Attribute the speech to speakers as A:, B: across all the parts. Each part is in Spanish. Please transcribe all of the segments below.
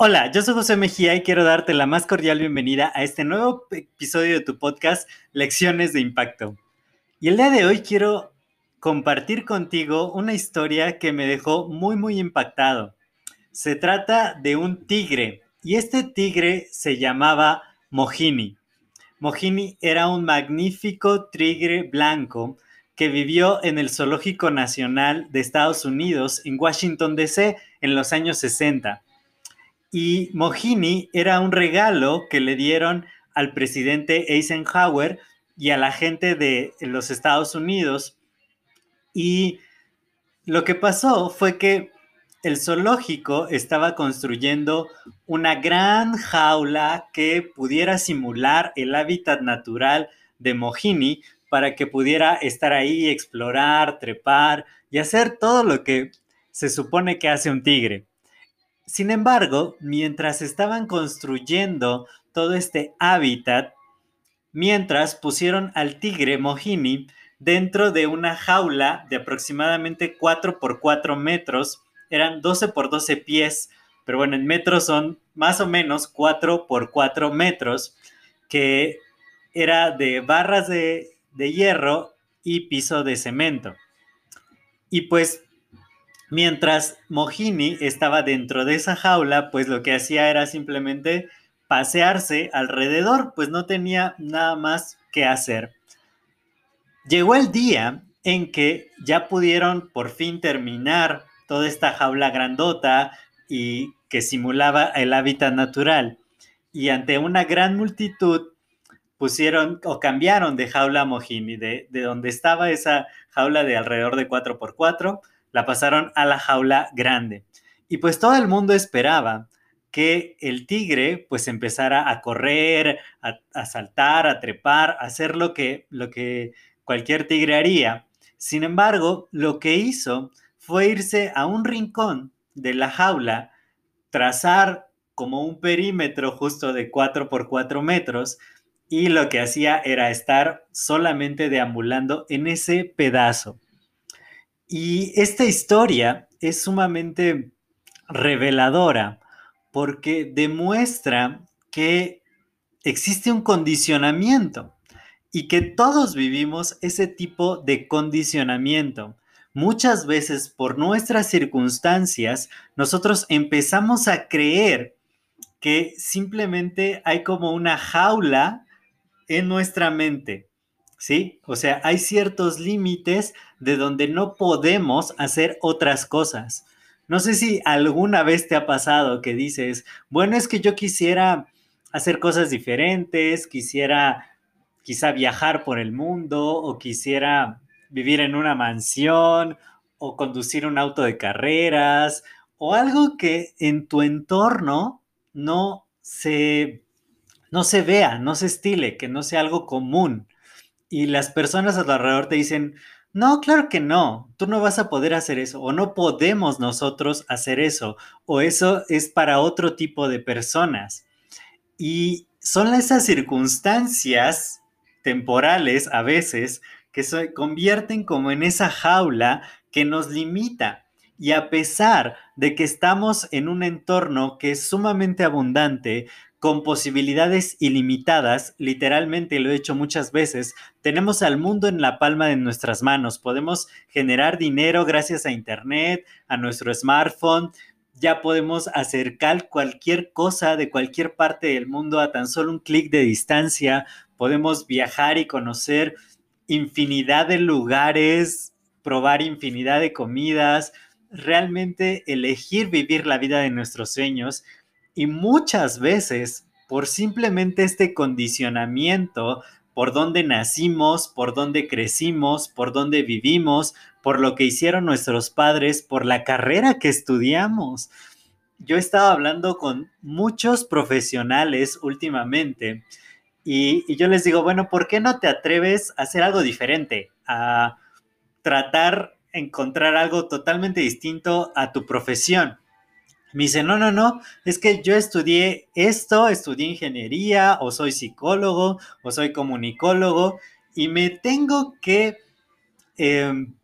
A: Hola, yo soy José Mejía y quiero darte la más cordial bienvenida a este nuevo episodio de tu podcast Lecciones de Impacto. Y el día de hoy quiero compartir contigo una historia que me dejó muy muy impactado. Se trata de un tigre y este tigre se llamaba Mohini. Mohini era un magnífico tigre blanco que vivió en el Zoológico Nacional de Estados Unidos en Washington, D.C. en los años 60 y Mohini era un regalo que le dieron al presidente Eisenhower y a la gente de los Estados Unidos. Y lo que pasó fue que el zoológico estaba construyendo una gran jaula que pudiera simular el hábitat natural de Mohini para que pudiera estar ahí, explorar, trepar y hacer todo lo que se supone que hace un tigre. Sin embargo, mientras estaban construyendo todo este hábitat, mientras pusieron al tigre Mohini dentro de una jaula de aproximadamente 4 por 4 metros, eran 12 por 12 pies, pero bueno, en metros son más o menos 4 por 4 metros, que era de barras de, de hierro y piso de cemento. Y pues Mientras Mohini estaba dentro de esa jaula, pues lo que hacía era simplemente pasearse alrededor, pues no tenía nada más que hacer. Llegó el día en que ya pudieron por fin terminar toda esta jaula grandota y que simulaba el hábitat natural. Y ante una gran multitud pusieron o cambiaron de jaula a Mohini, de, de donde estaba esa jaula de alrededor de 4x4 la pasaron a la jaula grande. Y pues todo el mundo esperaba que el tigre pues empezara a correr, a, saltar, a trepar, a hacer lo que, lo que cualquier tigre haría. Sin embargo, lo que hizo fue irse a un rincón de la jaula, trazar como un perímetro justo de 4 por 4 metros y lo que hacía era estar solamente deambulando en ese pedazo. Y esta historia es sumamente reveladora porque demuestra que existe un condicionamiento y que todos vivimos ese tipo de condicionamiento. Muchas veces por nuestras circunstancias nosotros empezamos a creer que simplemente hay como una jaula en nuestra mente ¿sí? O sea, hay ciertos límites de donde no podemos hacer otras cosas. No sé si alguna vez te ha pasado que dices, bueno, es que yo quisiera hacer cosas diferentes, quisiera quizá viajar por el mundo o quisiera vivir en una mansión o conducir un auto de carreras o algo que en tu entorno no se, no se vea, no se estile, que no sea algo común y las personas a tu alrededor te dicen, no, claro que no, tú no vas a poder hacer eso, o no podemos nosotros hacer eso, o eso es para otro tipo de personas. Y son esas circunstancias temporales a veces que se convierten como en esa jaula que nos limita. Y a pesar de que estamos en un entorno que es sumamente abundante, con posibilidades ilimitadas, literalmente lo he hecho muchas veces, tenemos al mundo en la palma de nuestras manos, podemos generar dinero gracias a Internet, a nuestro smartphone, ya podemos acercar cualquier cosa de cualquier parte del mundo a tan solo un clic de distancia, podemos viajar y conocer infinidad de lugares, probar infinidad de comidas, realmente elegir vivir la vida de nuestros sueños y muchas veces, por simplemente este condicionamiento, por dónde nacimos, por dónde crecimos, por dónde vivimos, por lo que hicieron nuestros padres, por la carrera que estudiamos. Yo he estado hablando con muchos profesionales últimamente y, y yo les digo, bueno, ¿por qué no te atreves a hacer algo diferente? A tratar encontrar algo totalmente distinto a tu profesión. Me dice, no, no, no, es que yo estudié esto, estudié ingeniería, o soy psicólogo, o soy comunicólogo, y me tengo que, em,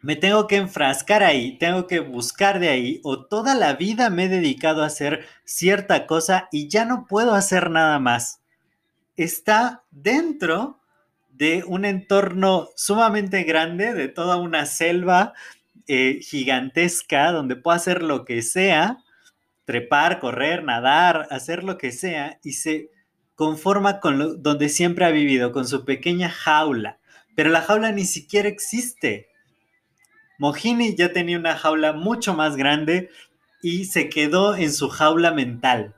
A: me tengo que enfrascar ahí, tengo que buscar de ahí, o toda la vida me he dedicado a hacer cierta cosa y ya no puedo hacer nada más. Está dentro de un entorno sumamente grande, de toda una selva eh, gigantesca donde puedo hacer lo que sea, trepar, correr, nadar, hacer lo que sea, y se conforma con lo, donde siempre ha vivido, con su pequeña jaula. Pero la jaula ni siquiera existe. Mohini ya tenía una jaula mucho más grande y se quedó en su jaula mental.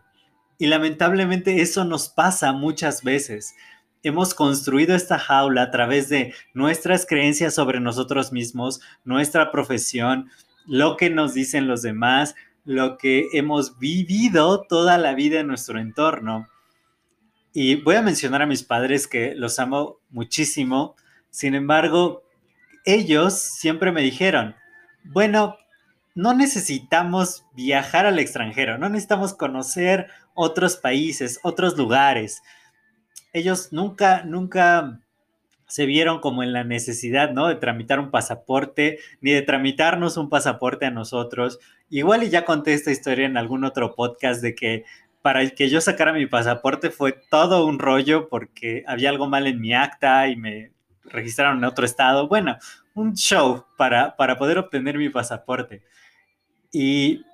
A: Y lamentablemente eso nos pasa muchas veces hemos construido esta jaula a través de nuestras creencias sobre nosotros mismos, nuestra profesión, lo que nos dicen los demás, lo que hemos vivido toda la vida en nuestro entorno. Y voy a mencionar a mis padres que los amo muchísimo. Sin embargo, ellos siempre me dijeron, bueno, no necesitamos viajar al extranjero, no necesitamos conocer otros países, otros lugares ellos nunca, nunca se vieron como en la necesidad, ¿no? De tramitar un pasaporte, ni de tramitarnos un pasaporte a nosotros. Igual y ya conté esta historia en algún otro podcast de que para que yo sacara mi pasaporte fue todo un rollo porque había algo mal en mi acta y me registraron en otro estado. Bueno, un show para, para poder obtener mi pasaporte. Y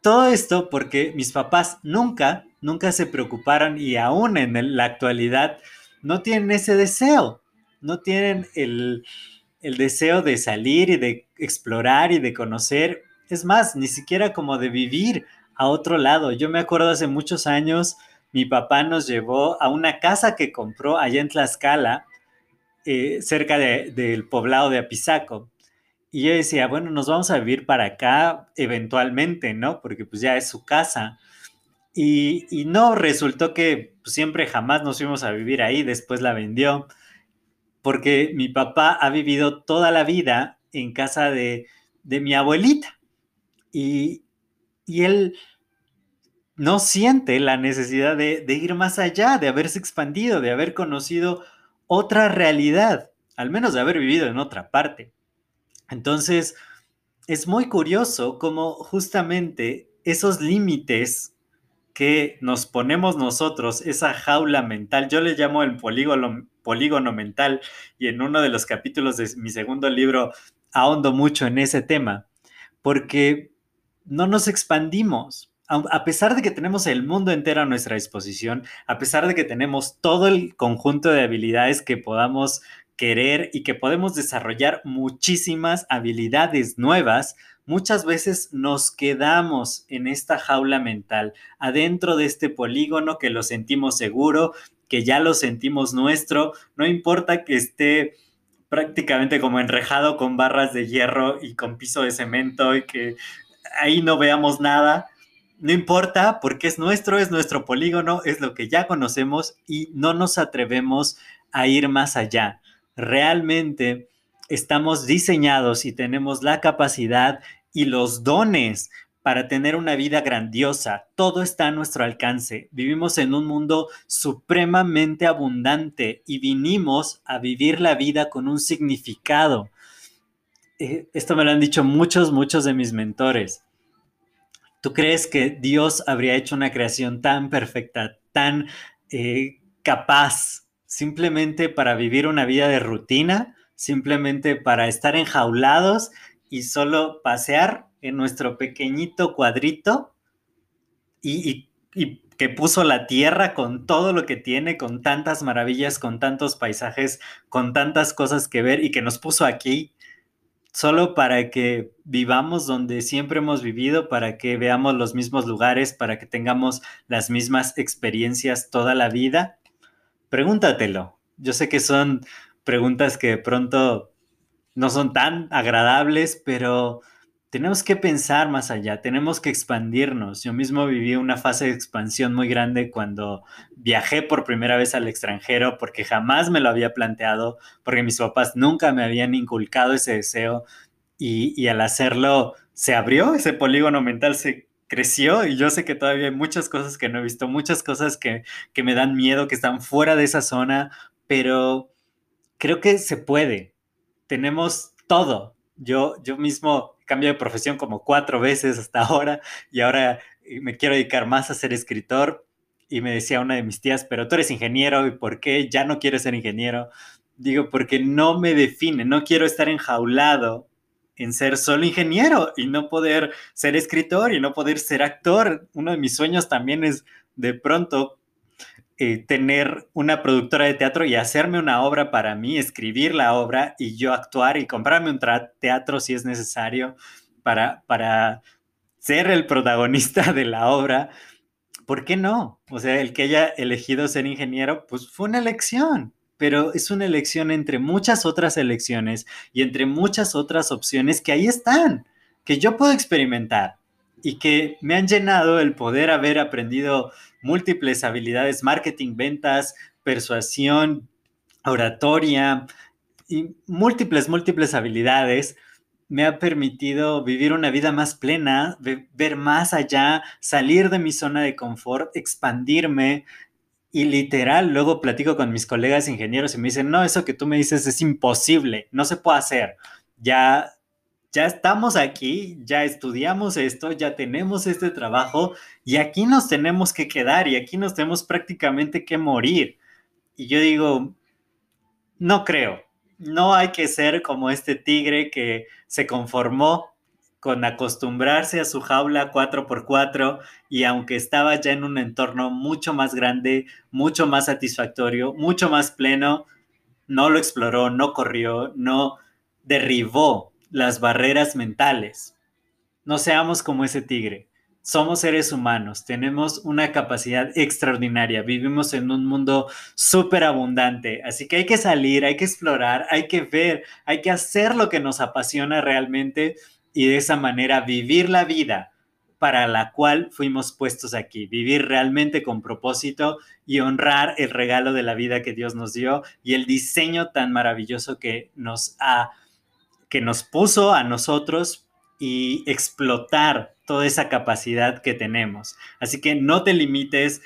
A: todo esto porque mis papás nunca nunca se preocuparon y aún en la actualidad no tienen ese deseo, no tienen el, el deseo de salir y de explorar y de conocer. Es más, ni siquiera como de vivir a otro lado. Yo me acuerdo hace muchos años, mi papá nos llevó a una casa que compró allá en Tlaxcala, eh, cerca del poblado de Apizaco. Y yo decía, bueno, nos vamos a vivir para acá eventualmente, ¿no? Porque pues ya es su casa. Y, no, resultó que pues, siempre jamás nos fuimos a vivir ahí, después la vendió, porque mi papá ha vivido toda la vida en casa de, mi abuelita. Y, él no siente la necesidad de, de, ir más allá, de haberse expandido, de haber conocido otra realidad, al menos de haber vivido en otra parte. Entonces, es muy curioso cómo justamente esos límites que nos ponemos nosotros, esa jaula mental, yo le llamo el polígono, polígono mental y en uno de los capítulos de mi segundo libro ahondo mucho en ese tema, porque no nos expandimos. A pesar de que tenemos el mundo entero a nuestra disposición, a pesar de que tenemos todo el conjunto de habilidades que podamos querer y que podemos desarrollar muchísimas habilidades nuevas, muchas veces nos quedamos en esta jaula mental, adentro de este polígono que lo sentimos seguro, que ya lo sentimos nuestro, no importa que esté prácticamente como enrejado con barras de hierro y con piso de cemento y que ahí no veamos nada. No importa porque es nuestro, es nuestro polígono, es lo que ya conocemos y no nos atrevemos a ir más allá. Realmente estamos diseñados y tenemos la capacidad y los dones para tener una vida grandiosa. Todo está a nuestro alcance. Vivimos en un mundo supremamente abundante y vinimos a vivir la vida con un significado. Eh, esto me lo han dicho muchos, muchos de mis mentores. ¿Tú crees que Dios habría hecho una creación tan perfecta, tan eh, capaz, simplemente para vivir una vida de rutina, simplemente para estar enjaulados y solo pasear en nuestro pequeñito cuadrito y, que puso la tierra con todo lo que tiene, con tantas maravillas, con tantos paisajes, con tantas cosas que ver y que nos puso aquí solo para que vivamos donde siempre hemos vivido, para que veamos los mismos lugares, para que tengamos las mismas experiencias toda la vida? Pregúntatelo. Yo sé que son preguntas que de pronto no son tan agradables, pero tenemos que pensar más allá, tenemos que expandirnos. Yo mismo viví una fase de expansión muy grande cuando viajé por primera vez al extranjero porque jamás me lo había planteado, porque mis papás nunca me habían inculcado ese deseo y, al hacerlo se abrió, ese polígono mental se creció y yo sé que todavía hay muchas cosas que no he visto, muchas cosas que, que me dan miedo, que están fuera de esa zona, pero creo que se puede. Tenemos todo. Yo, yo mismo cambio de profesión como cuatro veces hasta ahora y ahora eh, me quiero dedicar más a ser escritor. Y me decía una de mis tías, pero tú eres ingeniero y ¿por qué ya no quieres ser ingeniero? Digo, porque no me define, no quiero estar enjaulado en ser solo ingeniero y no poder ser escritor y no poder ser actor. Uno de mis sueños también es de pronto eh, tener una productora de teatro y hacerme una obra para mí, escribir la obra y yo actuar y comprarme un teatro si es necesario para, para ser el protagonista de la obra. ¿Por qué no? O sea, el que haya elegido ser ingeniero, pues fue una elección, pero es una elección entre muchas otras elecciones y entre muchas otras opciones que ahí están, que yo puedo experimentar y que me han llenado el poder haber aprendido múltiples habilidades, marketing, ventas, persuasión, oratoria y múltiples, múltiples habilidades me ha permitido vivir una vida más plena, ver más allá, salir de mi zona de confort, expandirme. Y literal, luego platico con mis colegas ingenieros y me dicen, no, eso que tú me dices es imposible, no se puede hacer. Ya ya estamos aquí, ya estudiamos esto, ya tenemos este trabajo y aquí nos tenemos que quedar y aquí nos tenemos prácticamente que morir. Y yo digo, no creo, no hay que ser como este tigre que se conformó con acostumbrarse a su jaula 4x4 y aunque estaba ya en un entorno mucho más grande, mucho más satisfactorio, mucho más pleno, no lo exploró, no corrió, no derribó las barreras mentales. No seamos como ese tigre. Somos seres humanos, tenemos una capacidad extraordinaria, vivimos en un mundo súper abundante, así que hay que salir, hay que explorar, hay que ver, hay que hacer lo que nos apasiona realmente y de esa manera vivir la vida para la cual fuimos puestos aquí, vivir realmente con propósito y honrar el regalo de la vida que Dios nos dio y el diseño tan maravilloso que nos ha que nos puso a nosotros y explotar toda esa capacidad que tenemos. Así que no te limites,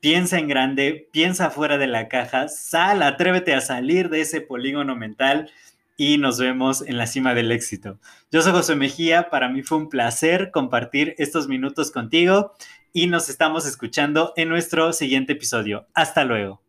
A: piensa en grande, piensa fuera de la caja, sal, atrévete a salir de ese polígono mental y nos vemos en la cima del éxito. Yo soy José Mejía, para mí fue un placer compartir estos minutos contigo y nos estamos escuchando en nuestro siguiente episodio. Hasta luego.